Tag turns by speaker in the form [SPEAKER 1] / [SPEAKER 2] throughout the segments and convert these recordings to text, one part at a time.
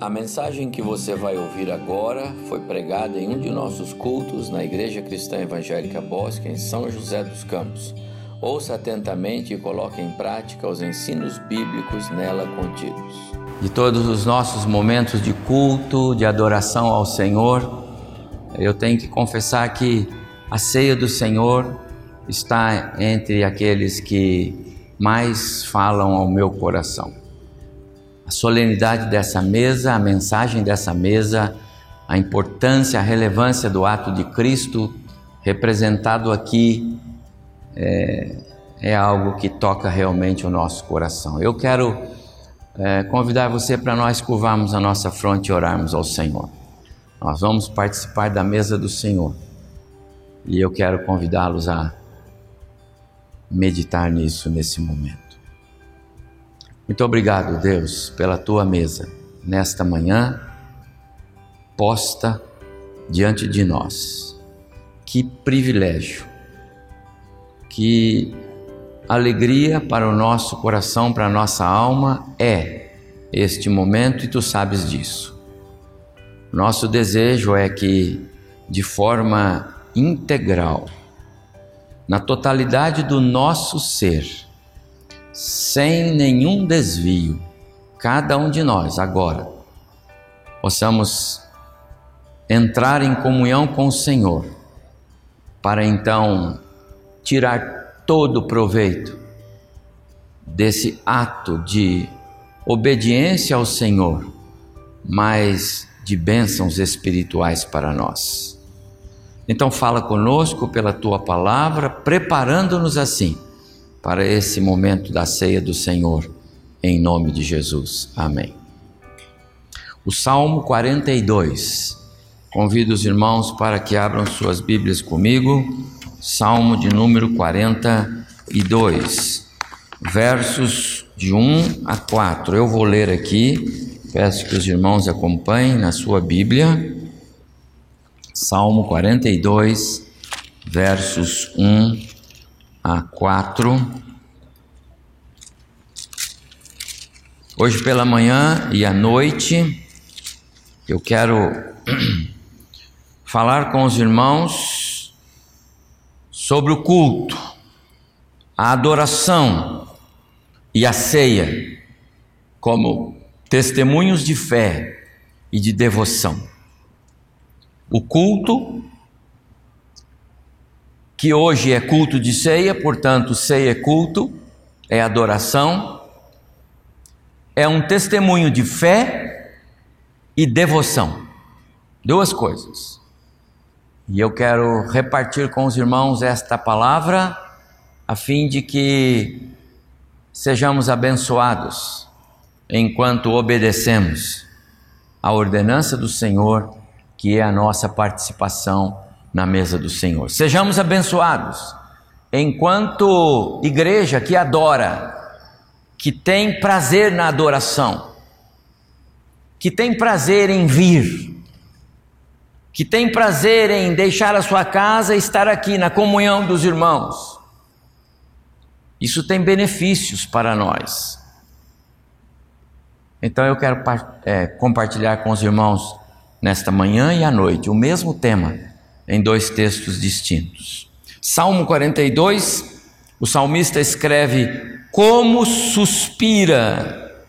[SPEAKER 1] A mensagem que você vai ouvir agora foi pregada em um de nossos cultos na Igreja Cristã Evangélica Bosque, em São José dos Campos. Ouça atentamente e coloque em prática os ensinos bíblicos nela contidos. De todos os nossos momentos de culto, de adoração ao Senhor, eu tenho que confessar que a ceia do Senhor está entre aqueles que mais falam ao meu coração a solenidade dessa mesa, a mensagem dessa mesa, a importância, a relevância do ato de Cristo representado aqui é, é algo que toca realmente o nosso coração. Eu quero é, convidar você para nós curvarmos a nossa fronte e orarmos ao Senhor. Nós vamos participar da mesa do Senhor e eu quero convidá-los a meditar nisso nesse momento. Muito obrigado, Deus, pela tua mesa nesta manhã posta diante de nós. Que privilégio, que alegria para o nosso coração, para a nossa alma é este momento e tu sabes disso. Nosso desejo é que, de forma integral, na totalidade do nosso ser, sem nenhum desvio, cada um de nós agora possamos entrar em comunhão com o Senhor, para então tirar todo o proveito desse ato de obediência ao Senhor, mas de bênçãos espirituais para nós. Então fala conosco pela tua palavra, preparando-nos assim para esse momento da ceia do Senhor, em nome de Jesus. Amém. O Salmo 42. Convido os irmãos para que abram suas Bíblias comigo. Salmo de número 42, versos de 1 a 4. Eu vou ler aqui, peço que os irmãos acompanhem na sua Bíblia. Salmo 42, versos 1 a 4. Hoje pela manhã e à noite eu quero falar com os irmãos sobre o culto, a adoração e a ceia como testemunhos de fé e de devoção. O culto que hoje é culto de ceia, portanto, ceia é culto, é adoração, é um testemunho de fé e devoção. Duas coisas. E eu quero repartir com os irmãos esta palavra, a fim de que sejamos abençoados enquanto obedecemos a ordenança do Senhor, que é a nossa participação na mesa do Senhor. Sejamos abençoados enquanto igreja que adora, que tem prazer na adoração, que tem prazer em vir, que tem prazer em deixar a sua casa e estar aqui na comunhão dos irmãos. Isso tem benefícios para nós. Então eu quero é, compartilhar com os irmãos nesta manhã e à noite o mesmo tema em dois textos distintos. Salmo 42, o salmista escreve: Como suspira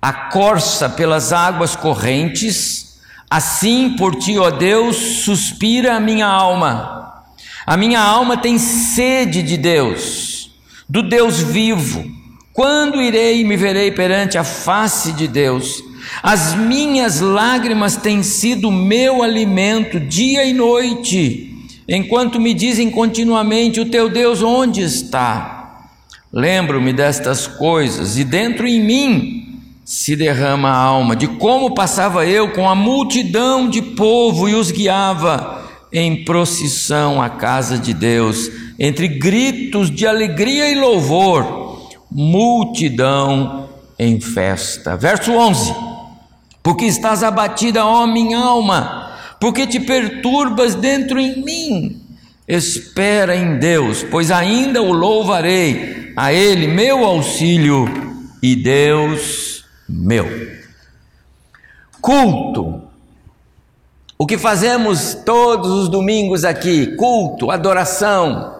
[SPEAKER 1] a corça pelas águas correntes, assim por ti, ó Deus, suspira a minha alma. A minha alma tem sede de Deus, do Deus vivo. Quando irei e me verei perante a face de Deus? As minhas lágrimas têm sido meu alimento dia e noite, enquanto me dizem continuamente: O teu Deus onde está? Lembro-me destas coisas, e dentro em mim se derrama a alma, de como passava eu com a multidão de povo e os guiava em procissão à casa de Deus, entre gritos de alegria e louvor, multidão em festa. Verso 11 porque estás abatida, ó minha alma, porque te perturbas dentro em mim. Espera em Deus, pois ainda o louvarei, a Ele meu auxílio e Deus meu. culto. O que fazemos todos os domingos aqui: culto, adoração.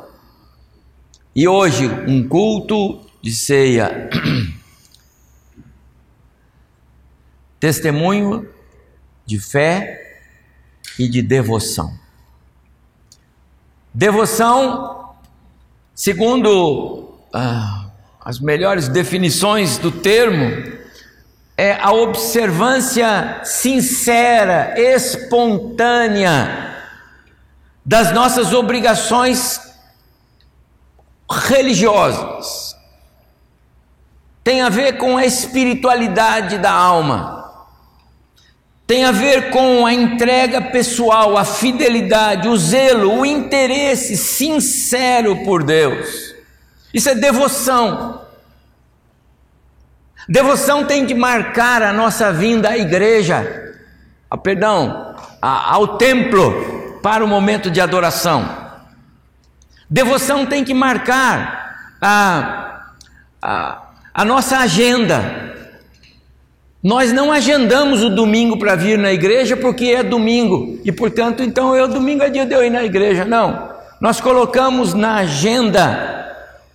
[SPEAKER 1] E hoje, um culto de ceia. Testemunho de fé e de devoção. Devoção, segundo ah, as melhores definições do termo, é a observância sincera, espontânea das nossas obrigações religiosas. Tem a ver com a espiritualidade da alma. Tem a ver com a entrega pessoal, a fidelidade, o zelo, o interesse sincero por Deus. Isso é devoção. Devoção tem de marcar a nossa vinda à igreja, a, perdão, a, ao templo para o momento de adoração. Devoção tem que marcar a, a, a nossa agenda. Nós não agendamos o domingo para vir na igreja porque é domingo e, portanto, então eu domingo é dia de eu ir na igreja. Não. Nós colocamos na agenda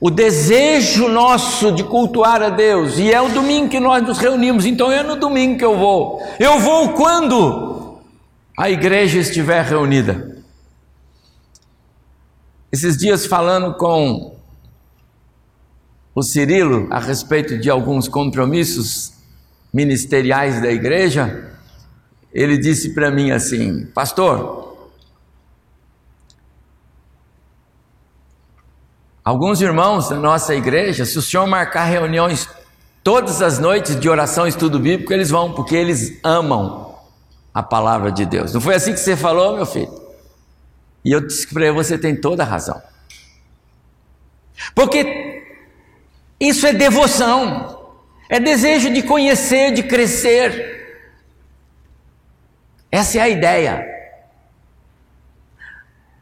[SPEAKER 1] o desejo nosso de cultuar a Deus, e é o domingo que nós nos reunimos, então é no domingo que eu vou. Eu vou quando a igreja estiver reunida. Esses dias falando com o Cirilo a respeito de alguns compromissos ministeriais da igreja, ele disse para mim assim: Pastor, Alguns irmãos da nossa igreja, se o senhor marcar reuniões todas as noites de oração e estudo bíblico, eles vão, porque eles amam a palavra de Deus. Não foi assim que você falou, meu filho? E eu disse para ele: você tem toda a razão. Porque isso é devoção, é desejo de conhecer, de crescer. Essa é a ideia.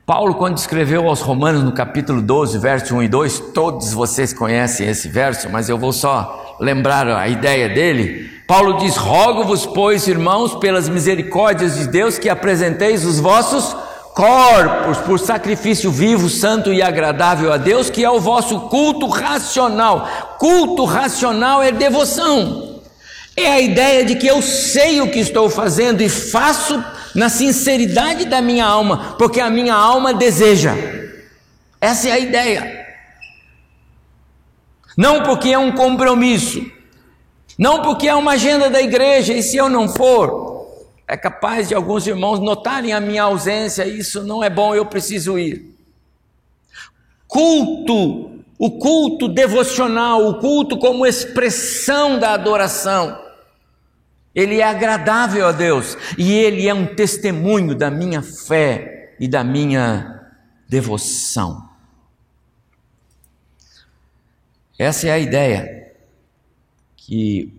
[SPEAKER 1] Paulo, quando escreveu aos Romanos no capítulo 12, verso 1 e 2, todos vocês conhecem esse verso, mas eu vou só lembrar a ideia dele. Paulo diz: Rogo-vos, pois, irmãos, pelas misericórdias de Deus, que apresenteis os vossos corpos por sacrifício vivo, santo e agradável a Deus, que é o vosso culto racional. Culto racional é devoção. É a ideia de que eu sei o que estou fazendo e faço na sinceridade da minha alma, porque a minha alma deseja. Essa é a ideia. Não porque é um compromisso, não porque é uma agenda da igreja, e se eu não for, é capaz de alguns irmãos notarem a minha ausência, isso não é bom, eu preciso ir. Culto, o culto devocional, o culto como expressão da adoração ele é agradável a Deus e ele é um testemunho da minha fé e da minha devoção. Essa é a ideia que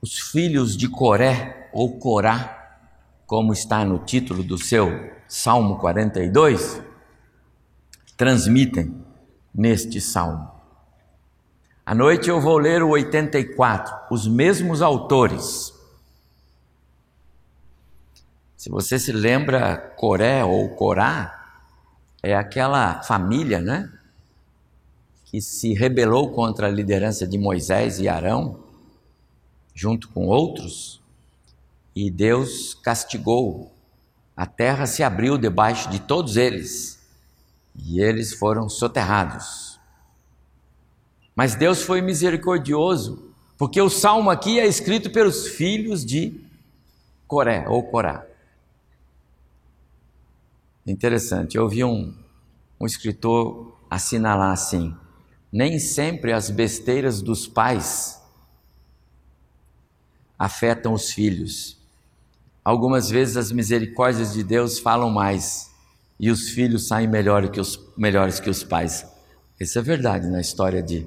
[SPEAKER 1] os filhos de Coré ou Corá, como está no título do seu Salmo 42, transmitem neste salmo. À noite eu vou ler o 84, os mesmos autores. Se você se lembra, Coré ou Corá é aquela família, né? Que se rebelou contra a liderança de Moisés e Arão, junto com outros, e Deus castigou. A terra se abriu debaixo de todos eles, e eles foram soterrados. Mas Deus foi misericordioso, porque o salmo aqui é escrito pelos filhos de Coré ou Corá. Interessante, eu ouvi um, um escritor assinalar assim: nem sempre as besteiras dos pais afetam os filhos. Algumas vezes as misericórdias de Deus falam mais e os filhos saem melhor que os, melhores que os pais. Isso é verdade na história de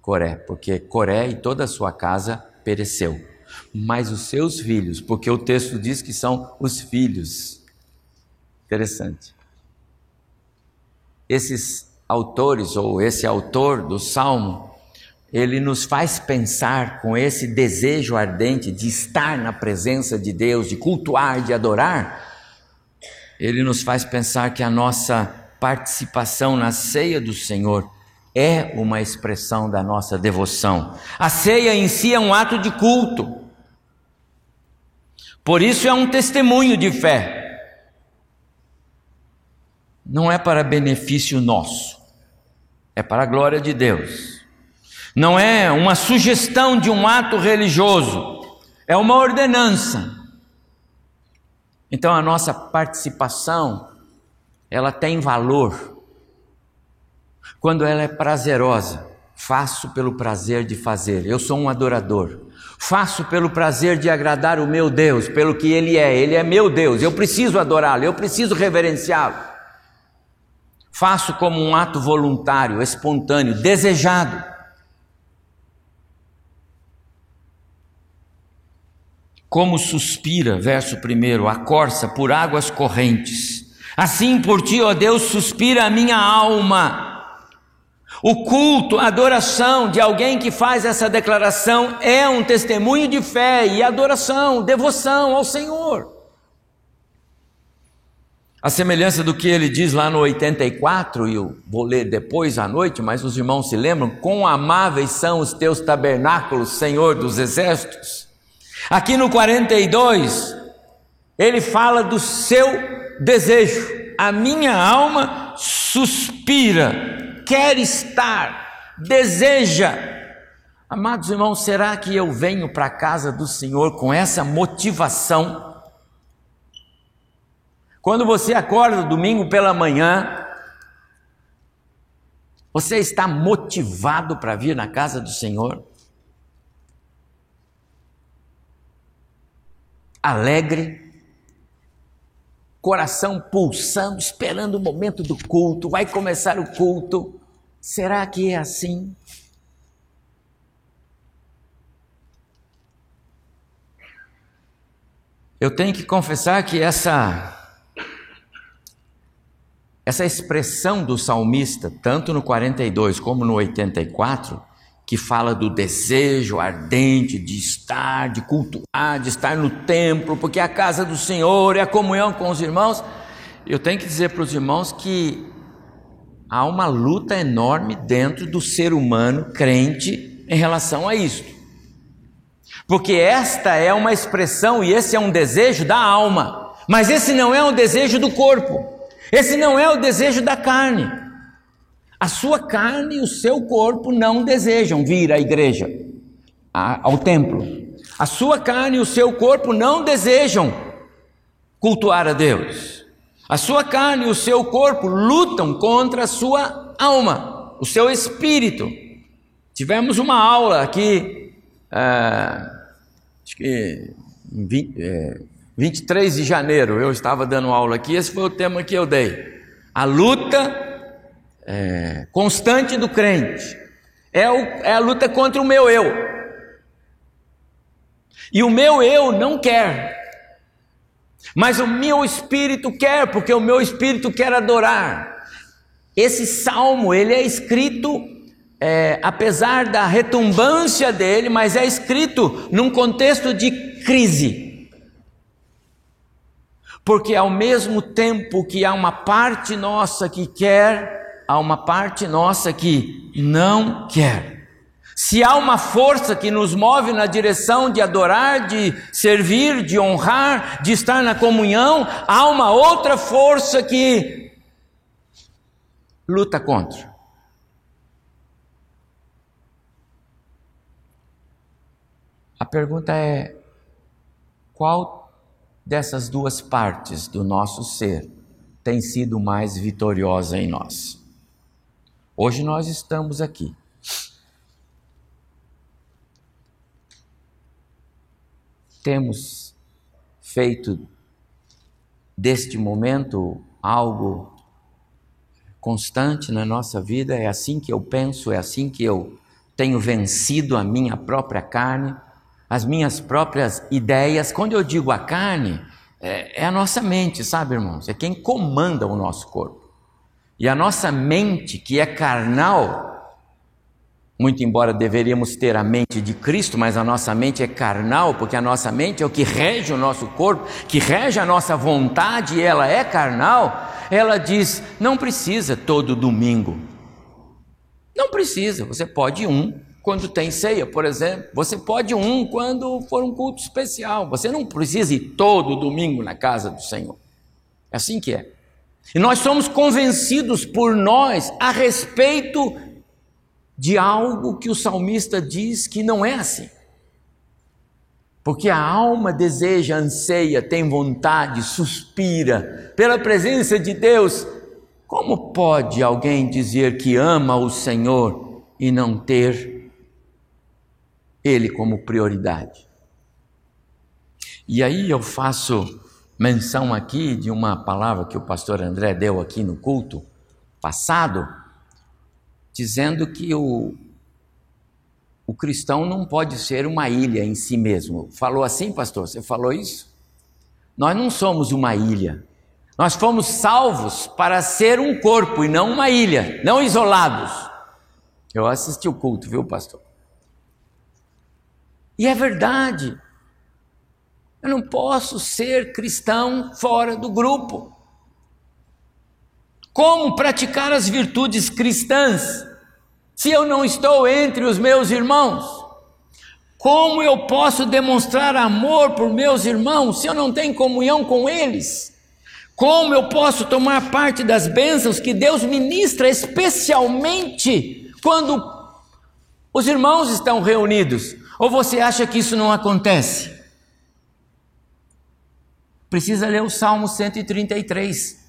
[SPEAKER 1] Coré, porque Coré e toda a sua casa pereceu. Mas os seus filhos, porque o texto diz que são os filhos. Interessante. Esses autores, ou esse autor do salmo, ele nos faz pensar com esse desejo ardente de estar na presença de Deus, de cultuar, de adorar, ele nos faz pensar que a nossa participação na ceia do Senhor é uma expressão da nossa devoção. A ceia em si é um ato de culto. Por isso é um testemunho de fé. Não é para benefício nosso, é para a glória de Deus. Não é uma sugestão de um ato religioso, é uma ordenança. Então a nossa participação, ela tem valor quando ela é prazerosa. Faço pelo prazer de fazer. Eu sou um adorador. Faço pelo prazer de agradar o meu Deus, pelo que Ele é. Ele é meu Deus. Eu preciso adorá-lo, eu preciso reverenciá-lo. Faço como um ato voluntário, espontâneo, desejado. Como suspira, verso 1, a corça por águas correntes. Assim por ti, ó Deus, suspira a minha alma. O culto, a adoração de alguém que faz essa declaração é um testemunho de fé e adoração, devoção ao Senhor. A semelhança do que ele diz lá no 84, e eu vou ler depois à noite, mas os irmãos se lembram: quão amáveis são os teus tabernáculos, Senhor dos exércitos. Aqui no 42, ele fala do seu desejo. A minha alma suspira quer estar, deseja. Amados irmãos, será que eu venho para a casa do Senhor com essa motivação? Quando você acorda domingo pela manhã, você está motivado para vir na casa do Senhor? Alegre, coração pulsando, esperando o momento do culto, vai começar o culto. Será que é assim? Eu tenho que confessar que essa essa expressão do salmista, tanto no 42 como no 84, que fala do desejo ardente de estar, de cultuar, de estar no templo, porque é a casa do Senhor, é a comunhão com os irmãos. Eu tenho que dizer para os irmãos que há uma luta enorme dentro do ser humano crente em relação a isto. Porque esta é uma expressão e esse é um desejo da alma, mas esse não é um desejo do corpo, esse não é o desejo da carne. A sua carne e o seu corpo não desejam vir à igreja, ao templo. A sua carne e o seu corpo não desejam cultuar a Deus. A sua carne e o seu corpo lutam contra a sua alma, o seu espírito. Tivemos uma aula aqui, é, acho que em 20, é, 23 de janeiro, eu estava dando aula aqui, esse foi o tema que eu dei. A luta é, constante do crente é, o, é a luta contra o meu eu. E o meu eu não quer mas o meu espírito quer, porque o meu espírito quer adorar. Esse salmo, ele é escrito, é, apesar da retumbância dele, mas é escrito num contexto de crise. Porque ao mesmo tempo que há uma parte nossa que quer, há uma parte nossa que não quer. Se há uma força que nos move na direção de adorar, de servir, de honrar, de estar na comunhão, há uma outra força que luta contra. A pergunta é: qual dessas duas partes do nosso ser tem sido mais vitoriosa em nós? Hoje nós estamos aqui temos feito deste momento algo constante na nossa vida, é assim que eu penso, é assim que eu tenho vencido a minha própria carne, as minhas próprias ideias. Quando eu digo a carne, é, é a nossa mente, sabe, irmãos? É quem comanda o nosso corpo. E a nossa mente, que é carnal, muito embora deveríamos ter a mente de Cristo, mas a nossa mente é carnal, porque a nossa mente é o que rege o nosso corpo, que rege a nossa vontade, e ela é carnal. Ela diz: não precisa todo domingo. Não precisa, você pode um quando tem ceia, por exemplo. Você pode um quando for um culto especial. Você não precisa ir todo domingo na casa do Senhor. É assim que é. E nós somos convencidos por nós a respeito de algo que o salmista diz que não é assim. Porque a alma deseja, anseia, tem vontade, suspira pela presença de Deus. Como pode alguém dizer que ama o Senhor e não ter Ele como prioridade? E aí eu faço menção aqui de uma palavra que o pastor André deu aqui no culto passado dizendo que o, o cristão não pode ser uma ilha em si mesmo. Falou assim, pastor? Você falou isso? Nós não somos uma ilha. Nós fomos salvos para ser um corpo e não uma ilha, não isolados. Eu assisti o culto, viu, pastor? E é verdade. Eu não posso ser cristão fora do grupo. Como praticar as virtudes cristãs se eu não estou entre os meus irmãos? Como eu posso demonstrar amor por meus irmãos se eu não tenho comunhão com eles? Como eu posso tomar parte das bênçãos que Deus ministra, especialmente quando os irmãos estão reunidos? Ou você acha que isso não acontece? Precisa ler o Salmo 133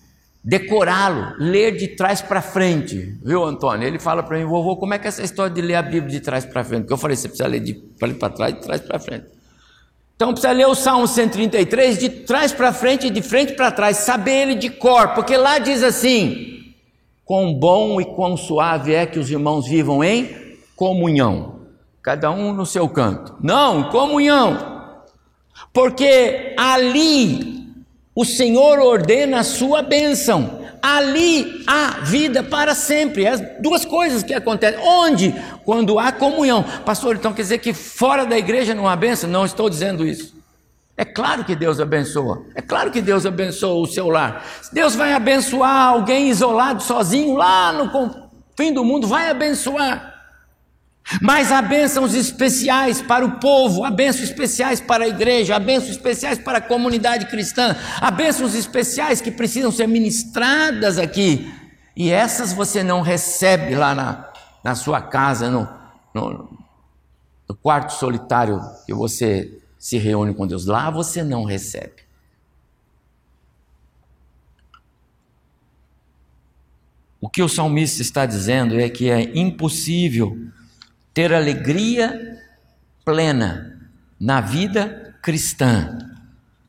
[SPEAKER 1] decorá-lo, ler de trás para frente, viu, Antônio? Ele fala para mim, vovô, como é que é essa história de ler a Bíblia de trás para frente? Porque eu falei, você precisa ler de para trás, de trás para frente. Então precisa ler o Salmo 133 de trás para frente e de frente para trás, saber ele de cor, porque lá diz assim: quão bom e quão suave é que os irmãos vivam em comunhão, cada um no seu canto. Não, comunhão. Porque ali o Senhor ordena a sua bênção. Ali há vida para sempre. As duas coisas que acontecem. Onde? Quando há comunhão. Pastor, então quer dizer que fora da igreja não há bênção? Não estou dizendo isso. É claro que Deus abençoa. É claro que Deus abençoa o seu lar. Deus vai abençoar alguém isolado, sozinho, lá no fim do mundo, vai abençoar. Mas há bênçãos especiais para o povo, há bênçãos especiais para a igreja, há bênçãos especiais para a comunidade cristã, há bênçãos especiais que precisam ser ministradas aqui. E essas você não recebe lá na, na sua casa, no, no, no quarto solitário que você se reúne com Deus. Lá você não recebe. O que o salmista está dizendo é que é impossível ter alegria plena na vida cristã,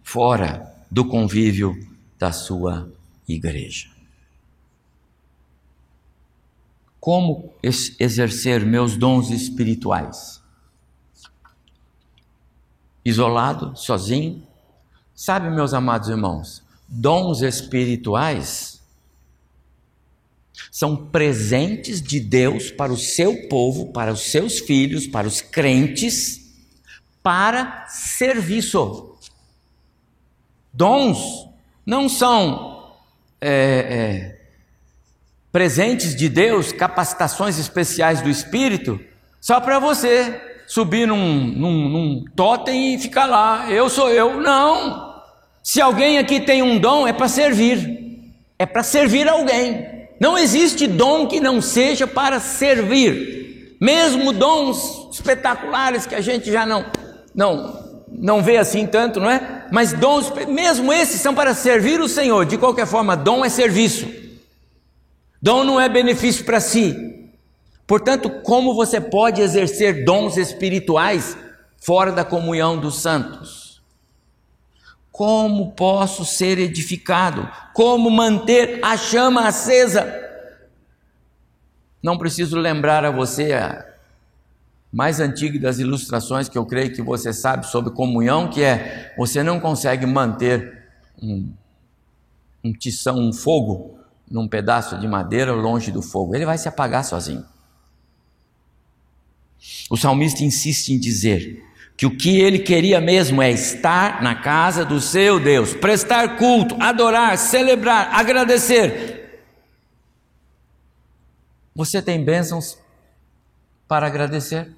[SPEAKER 1] fora do convívio da sua igreja. Como exercer meus dons espirituais? Isolado, sozinho? Sabe, meus amados irmãos, dons espirituais são presentes de Deus para o seu povo, para os seus filhos, para os crentes, para serviço. Dons não são é, é, presentes de Deus, capacitações especiais do Espírito, só para você subir num, num, num totem e ficar lá. Eu sou eu. Não. Se alguém aqui tem um dom, é para servir. É para servir alguém. Não existe dom que não seja para servir. Mesmo dons espetaculares que a gente já não não não vê assim tanto, não é? Mas dons, mesmo esses são para servir o Senhor. De qualquer forma, dom é serviço. Dom não é benefício para si. Portanto, como você pode exercer dons espirituais fora da comunhão dos santos? Como posso ser edificado? Como manter a chama acesa? Não preciso lembrar a você a mais antiga das ilustrações que eu creio que você sabe sobre comunhão, que é você não consegue manter um, um tição, um fogo num pedaço de madeira longe do fogo, ele vai se apagar sozinho. O salmista insiste em dizer que o que ele queria mesmo é estar na casa do seu Deus, prestar culto, adorar, celebrar, agradecer. Você tem bênçãos para agradecer?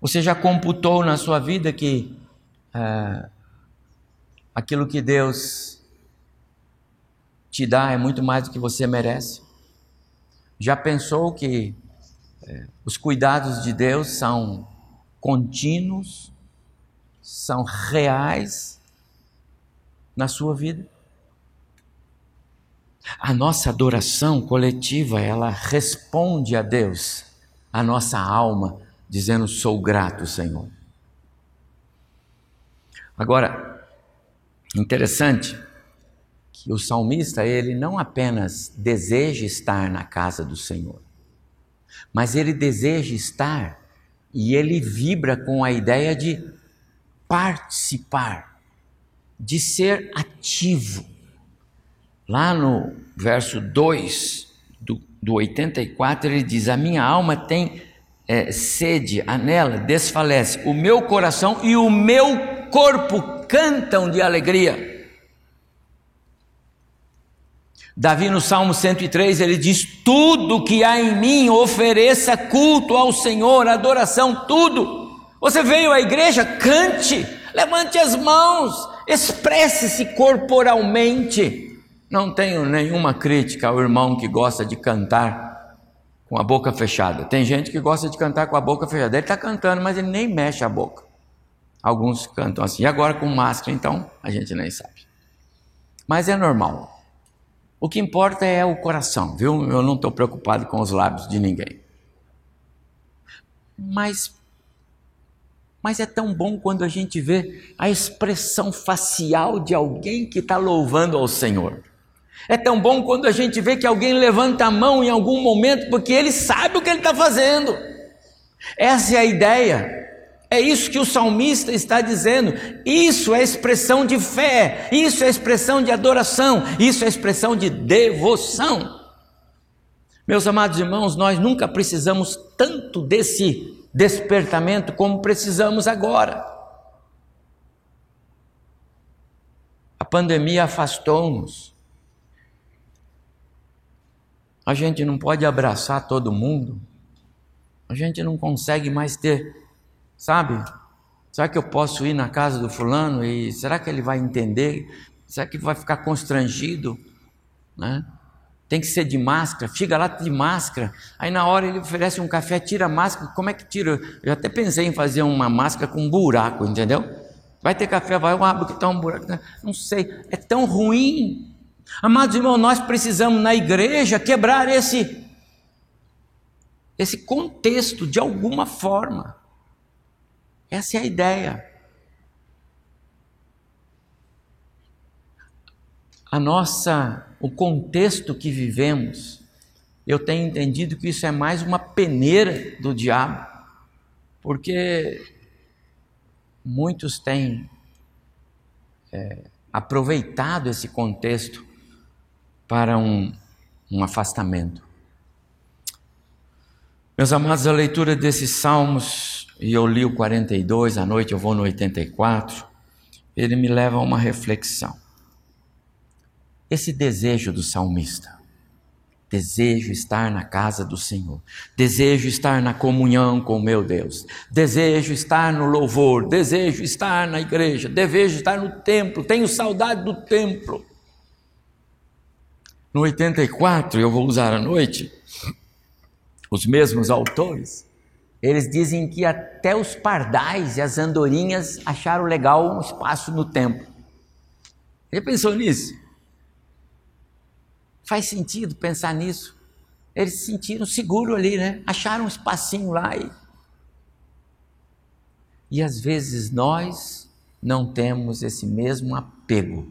[SPEAKER 1] Você já computou na sua vida que é, aquilo que Deus te dá é muito mais do que você merece? Já pensou que é, os cuidados de Deus são contínuos, são reais na sua vida? A nossa adoração coletiva, ela responde a Deus, a nossa alma, dizendo: Sou grato, Senhor. Agora, interessante que o salmista, ele não apenas deseja estar na casa do Senhor, mas ele deseja estar e ele vibra com a ideia de participar, de ser ativo. Lá no verso 2 do, do 84, ele diz: A minha alma tem é, sede, anela, desfalece, o meu coração e o meu corpo cantam de alegria. Davi no Salmo 103 ele diz: Tudo que há em mim ofereça culto ao Senhor, adoração, tudo. Você veio à igreja, cante, levante as mãos, expresse-se corporalmente. Não tenho nenhuma crítica ao irmão que gosta de cantar com a boca fechada. Tem gente que gosta de cantar com a boca fechada. Ele está cantando, mas ele nem mexe a boca. Alguns cantam assim. E agora com máscara, então, a gente nem sabe. Mas é normal. O que importa é o coração, viu? Eu não estou preocupado com os lábios de ninguém. Mas, mas é tão bom quando a gente vê a expressão facial de alguém que está louvando ao Senhor. É tão bom quando a gente vê que alguém levanta a mão em algum momento porque ele sabe o que ele está fazendo. Essa é a ideia. É isso que o salmista está dizendo. Isso é expressão de fé, isso é expressão de adoração, isso é expressão de devoção. Meus amados irmãos, nós nunca precisamos tanto desse despertamento como precisamos agora. A pandemia afastou-nos. A gente não pode abraçar todo mundo. A gente não consegue mais ter Sabe? Será que eu posso ir na casa do fulano e será que ele vai entender? Será que vai ficar constrangido? Né? Tem que ser de máscara, fica lá de máscara. Aí na hora ele oferece um café, tira a máscara. Como é que tira? Eu até pensei em fazer uma máscara com um buraco, entendeu? Vai ter café, vai, eu abro que está um buraco. Não sei, é tão ruim. Amados irmãos, nós precisamos na igreja quebrar esse, esse contexto de alguma forma. Essa é a ideia. A nossa, o contexto que vivemos, eu tenho entendido que isso é mais uma peneira do diabo, porque muitos têm é, aproveitado esse contexto para um, um afastamento. Meus amados, a leitura desses salmos e eu li o 42, à noite eu vou no 84, ele me leva a uma reflexão. Esse desejo do salmista, desejo estar na casa do Senhor, desejo estar na comunhão com meu Deus, desejo estar no louvor, desejo estar na igreja, desejo estar no templo, tenho saudade do templo. No 84, eu vou usar à noite, os mesmos autores, eles dizem que até os pardais e as andorinhas acharam legal um espaço no templo. Já pensou nisso? Faz sentido pensar nisso. Eles se sentiram seguros ali, né? Acharam um espacinho lá e. E às vezes nós não temos esse mesmo apego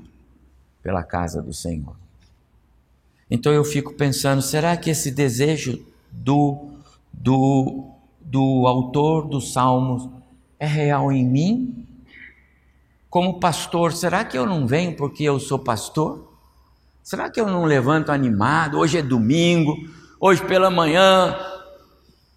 [SPEAKER 1] pela casa do Senhor. Então eu fico pensando, será que esse desejo do, do do autor dos Salmos é real em mim? Como pastor, será que eu não venho porque eu sou pastor? Será que eu não levanto animado? Hoje é domingo, hoje pela manhã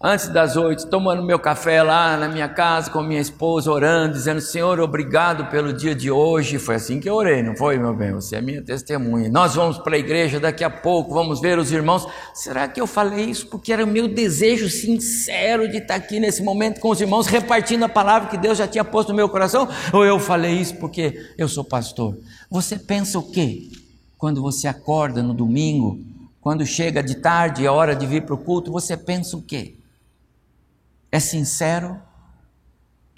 [SPEAKER 1] antes das oito, tomando meu café lá na minha casa com minha esposa, orando, dizendo: Senhor, obrigado pelo dia de hoje. Foi assim que eu orei, não foi, meu bem? Você é minha testemunha. Nós vamos para a igreja daqui a pouco, vamos ver os irmãos. Será que eu falei isso porque era o meu desejo sincero de estar aqui nesse momento com os irmãos, repartindo a palavra que Deus já tinha posto no meu coração? Ou eu falei isso porque eu sou pastor? Você pensa o quê? Quando você acorda no domingo, quando chega de tarde, é hora de vir para o culto, você pensa o quê? É sincero,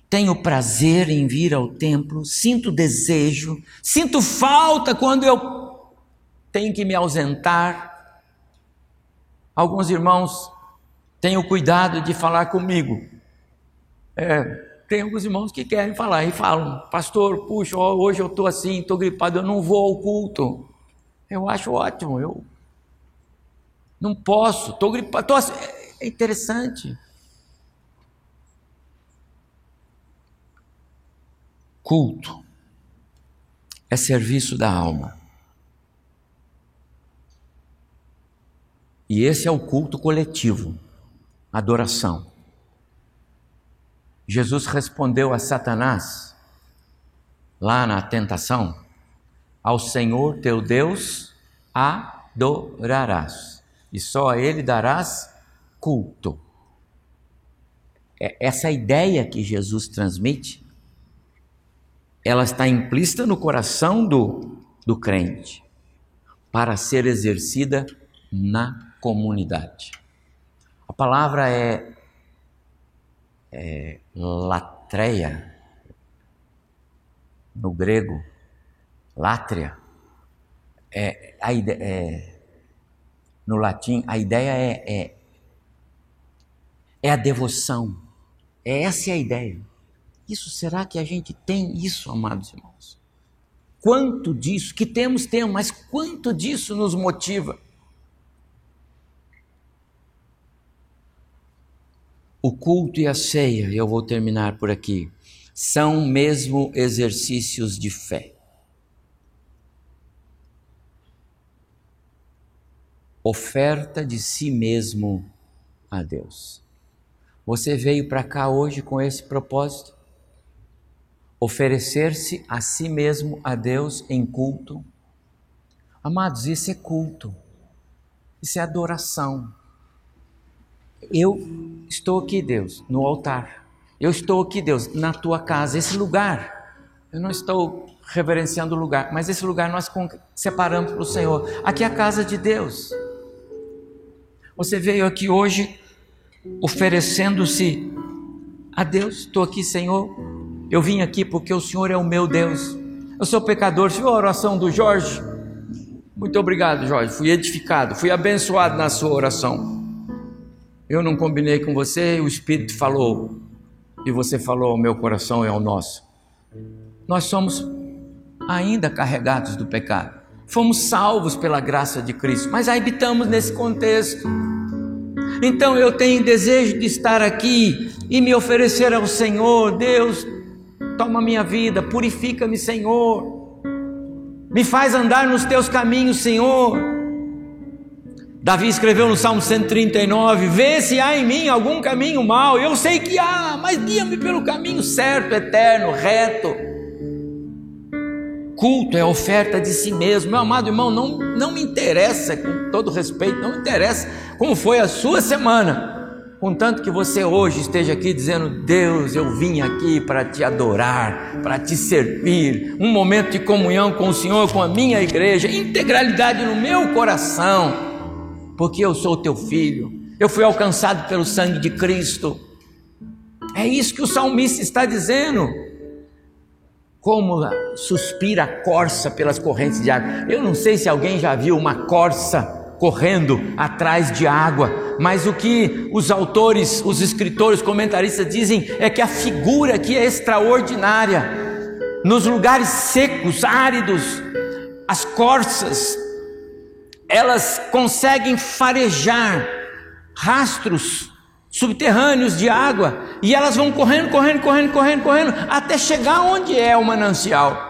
[SPEAKER 1] tenho prazer em vir ao templo, sinto desejo, sinto falta quando eu tenho que me ausentar. Alguns irmãos têm o cuidado de falar comigo. É, tem alguns irmãos que querem falar e falam, pastor, puxa, hoje eu estou assim, estou gripado, eu não vou ao culto. Eu acho ótimo, eu não posso, estou gripado, tô assim. é interessante. Culto é serviço da alma. E esse é o culto coletivo, adoração. Jesus respondeu a Satanás, lá na tentação: Ao Senhor teu Deus adorarás, e só a Ele darás culto. É essa ideia que Jesus transmite ela está implícita no coração do, do crente para ser exercida na comunidade. A palavra é, é latreia, no grego, látria. É, a ideia, é, no latim, a ideia é, é, é a devoção. É essa é a ideia. Isso será que a gente tem isso, amados irmãos? Quanto disso, que temos, temos, mas quanto disso nos motiva? O culto e a ceia, eu vou terminar por aqui, são mesmo exercícios de fé. Oferta de si mesmo a Deus. Você veio para cá hoje com esse propósito? Oferecer-se a si mesmo a Deus em culto. Amados, isso é culto, isso é adoração. Eu estou aqui, Deus, no altar. Eu estou aqui, Deus, na tua casa, esse lugar. Eu não estou reverenciando o lugar, mas esse lugar nós separamos para o Senhor. Aqui é a casa de Deus. Você veio aqui hoje oferecendo-se a Deus. Estou aqui, Senhor, eu vim aqui porque o Senhor é o meu Deus. Eu sou pecador. Você viu a oração do Jorge? Muito obrigado, Jorge. Fui edificado, fui abençoado na sua oração. Eu não combinei com você, o Espírito falou, e você falou: o meu coração é o nosso. Nós somos ainda carregados do pecado. Fomos salvos pela graça de Cristo, mas habitamos nesse contexto. Então eu tenho desejo de estar aqui e me oferecer ao Senhor, Deus, Toma minha vida, purifica-me, Senhor. Me faz andar nos teus caminhos, Senhor. Davi escreveu no Salmo 139: Vê se há em mim algum caminho mau. Eu sei que há, mas guia-me pelo caminho certo, eterno, reto. Culto é oferta de si mesmo. Meu amado irmão, não, não me interessa, com todo respeito, não me interessa como foi a sua semana Contanto que você hoje esteja aqui dizendo: Deus, eu vim aqui para te adorar, para te servir, um momento de comunhão com o Senhor, com a minha igreja, integralidade no meu coração, porque eu sou teu filho, eu fui alcançado pelo sangue de Cristo. É isso que o salmista está dizendo. Como suspira a corça pelas correntes de água. Eu não sei se alguém já viu uma corça correndo atrás de água, mas o que os autores, os escritores, comentaristas dizem é que a figura aqui é extraordinária. Nos lugares secos, áridos, as corças, elas conseguem farejar rastros subterrâneos de água e elas vão correndo, correndo, correndo, correndo, correndo até chegar onde é o manancial.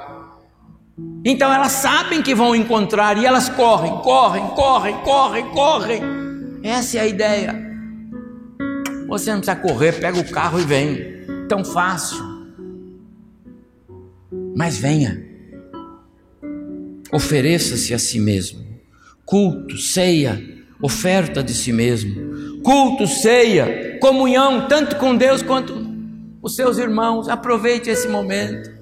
[SPEAKER 1] Então elas sabem que vão encontrar e elas correm, correm, correm, correm, correm. Essa é a ideia. Você não precisa correr, pega o carro e vem. Tão fácil. Mas venha. Ofereça-se a si mesmo. Culto, ceia, oferta de si mesmo. Culto, ceia, comunhão, tanto com Deus quanto os seus irmãos. Aproveite esse momento.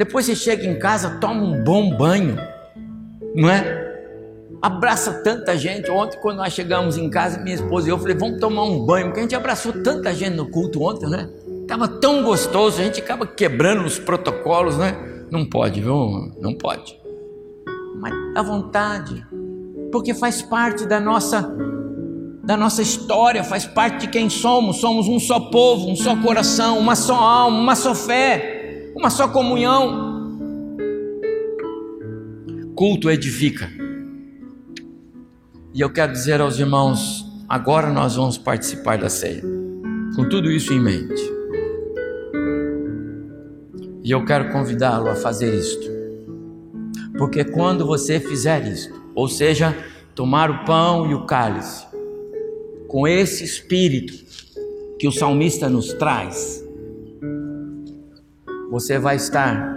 [SPEAKER 1] Depois você chega em casa, toma um bom banho, não é? Abraça tanta gente. Ontem, quando nós chegamos em casa, minha esposa e eu falei, vamos tomar um banho, porque a gente abraçou tanta gente no culto ontem, né? Estava tão gostoso, a gente acaba quebrando os protocolos, né? Não pode, viu? Não pode. Mas à vontade, porque faz parte da nossa da nossa história, faz parte de quem somos. Somos um só povo, um só coração, uma só alma, uma só fé uma só comunhão. Culto edifica. E eu quero dizer aos irmãos, agora nós vamos participar da ceia, com tudo isso em mente. E eu quero convidá-lo a fazer isto, porque quando você fizer isto, ou seja, tomar o pão e o cálice, com esse espírito que o salmista nos traz, você vai estar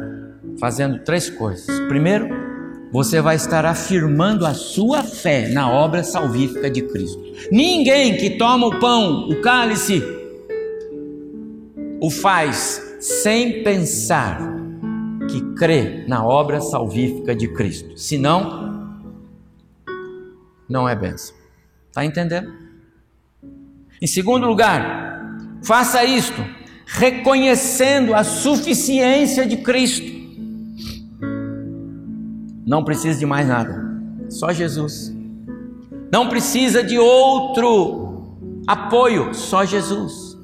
[SPEAKER 1] fazendo três coisas. Primeiro, você vai estar afirmando a sua fé na obra salvífica de Cristo. Ninguém que toma o pão, o cálice, o faz sem pensar que crê na obra salvífica de Cristo. Senão, não é benção. Está entendendo? Em segundo lugar, faça isto reconhecendo a suficiência de Cristo. Não precisa de mais nada, só Jesus. Não precisa de outro apoio, só Jesus.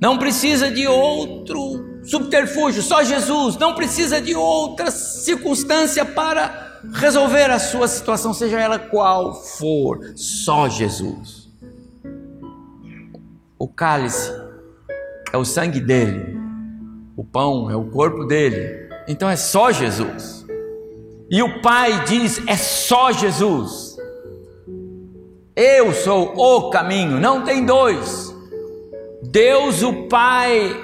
[SPEAKER 1] Não precisa de outro subterfúgio, só Jesus. Não precisa de outra circunstância para resolver a sua situação, seja ela qual for, só Jesus. O cálice é o sangue dele, o pão é o corpo dele, então é só Jesus. E o Pai diz: é só Jesus. Eu sou o caminho, não tem dois. Deus, o Pai,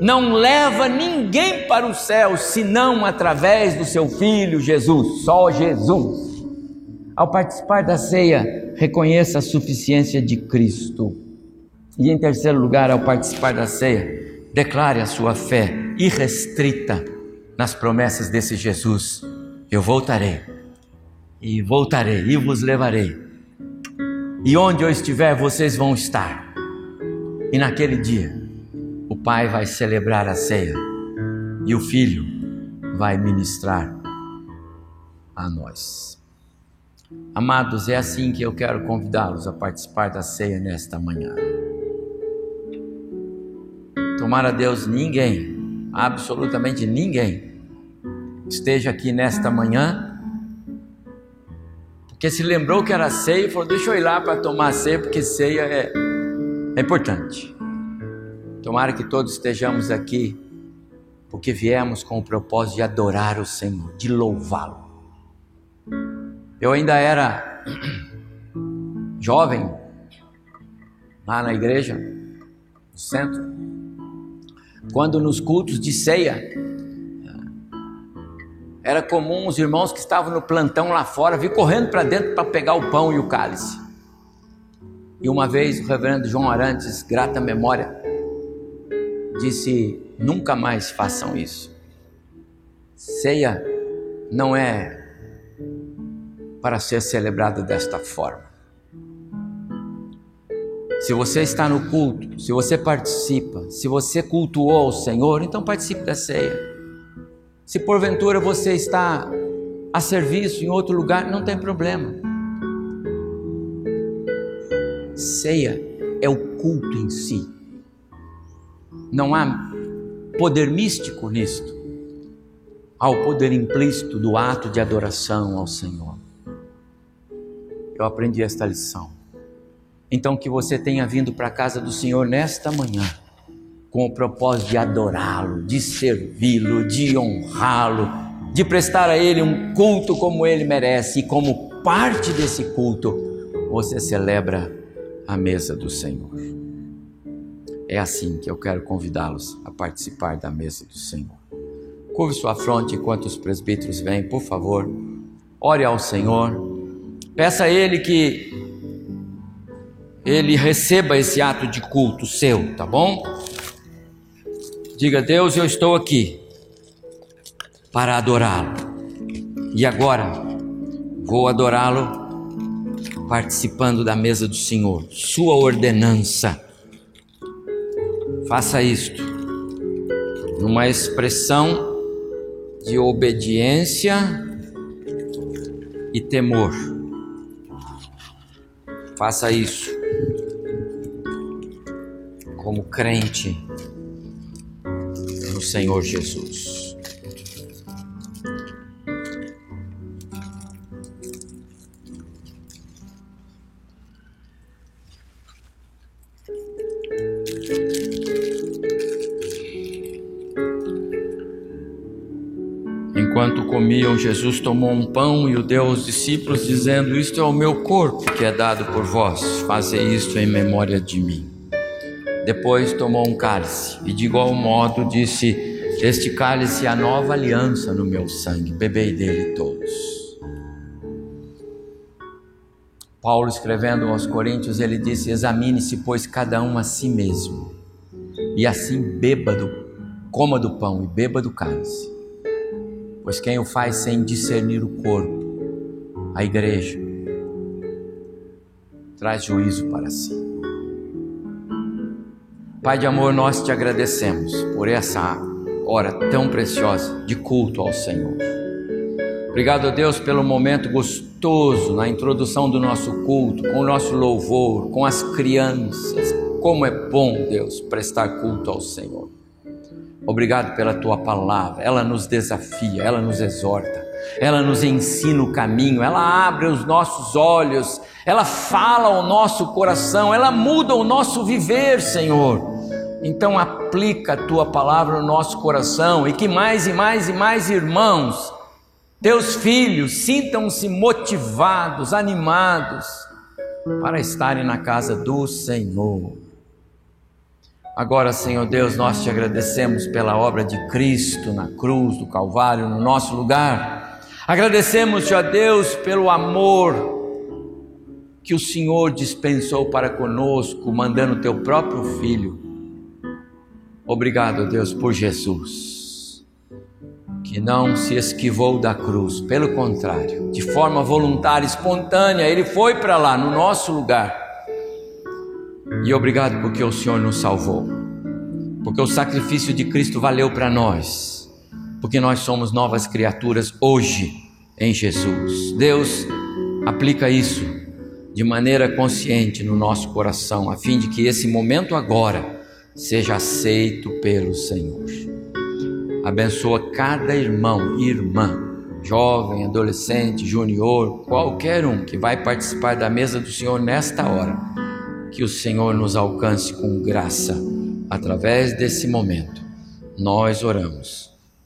[SPEAKER 1] não leva ninguém para o céu senão através do seu Filho Jesus, só Jesus. Ao participar da ceia, reconheça a suficiência de Cristo. E em terceiro lugar, ao participar da ceia, declare a sua fé irrestrita nas promessas desse Jesus. Eu voltarei, e voltarei, e vos levarei. E onde eu estiver, vocês vão estar. E naquele dia, o Pai vai celebrar a ceia, e o Filho vai ministrar a nós. Amados, é assim que eu quero convidá-los a participar da ceia nesta manhã. Tomara Deus ninguém, absolutamente ninguém, esteja aqui nesta manhã, porque se lembrou que era ceia e falou: Deixa eu ir lá para tomar ceia, porque ceia é, é importante. Tomara que todos estejamos aqui, porque viemos com o propósito de adorar o Senhor, de louvá-lo. Eu ainda era jovem, lá na igreja, no centro, quando nos cultos de ceia, era comum os irmãos que estavam no plantão lá fora vir correndo para dentro para pegar o pão e o cálice. E uma vez o reverendo João Arantes, grata memória, disse: nunca mais façam isso. Ceia não é para ser celebrada desta forma. Se você está no culto, se você participa, se você cultuou o Senhor, então participe da ceia. Se porventura você está a serviço em outro lugar, não tem problema. Ceia é o culto em si. Não há poder místico nisto. Há o poder implícito do ato de adoração ao Senhor. Eu aprendi esta lição. Então, que você tenha vindo para a casa do Senhor nesta manhã, com o propósito de adorá-lo, de servi-lo, de honrá-lo, de prestar a Ele um culto como Ele merece, e como parte desse culto, você celebra à mesa do Senhor. É assim que eu quero convidá-los a participar da mesa do Senhor. Curve sua fronte enquanto os presbíteros vêm, por favor. Ore ao Senhor. Peça a Ele que Ele receba esse ato de culto seu, tá bom? Diga, Deus, eu estou aqui para adorá-lo. E agora vou adorá-lo participando da mesa do Senhor, Sua ordenança. Faça isto numa expressão de obediência e temor. Faça isso como crente no Senhor Jesus. Enquanto comiam, Jesus tomou um pão e o deu aos discípulos, dizendo: Isto é o meu corpo que é dado por vós, fazei isto em memória de mim. Depois tomou um cálice e, de igual modo, disse: Este cálice é a nova aliança no meu sangue, bebei dele todos. Paulo, escrevendo aos Coríntios, ele disse: Examine-se, pois, cada um a si mesmo, e assim beba do, coma do pão e beba do cálice. Pois quem o faz sem discernir o corpo, a igreja, traz juízo para si. Pai de amor, nós te agradecemos por essa hora tão preciosa de culto ao Senhor. Obrigado Deus pelo momento gostoso na introdução do nosso culto, com o nosso louvor, com as crianças. Como é bom, Deus, prestar culto ao Senhor. Obrigado pela tua palavra, ela nos desafia, ela nos exorta, ela nos ensina o caminho, ela abre os nossos olhos, ela fala ao nosso coração, ela muda o nosso viver, Senhor. Então aplica a tua palavra no nosso coração e que mais e mais e mais irmãos, teus filhos, sintam-se motivados, animados para estarem na casa do Senhor. Agora, Senhor Deus, nós te agradecemos pela obra de Cristo na cruz do Calvário, no nosso lugar. Agradecemos, ó Deus, pelo amor que o Senhor dispensou para conosco, mandando teu próprio Filho. Obrigado, Deus, por Jesus, que não se esquivou da cruz, pelo contrário, de forma voluntária, espontânea, ele foi para lá, no nosso lugar e obrigado porque o Senhor nos salvou. Porque o sacrifício de Cristo valeu para nós. Porque nós somos novas criaturas hoje em Jesus. Deus aplica isso de maneira consciente no nosso coração, a fim de que esse momento agora seja aceito pelo Senhor. Abençoa cada irmão e irmã, jovem, adolescente, junior, qualquer um que vai participar da mesa do Senhor nesta hora que o Senhor nos alcance com graça através desse momento. Nós oramos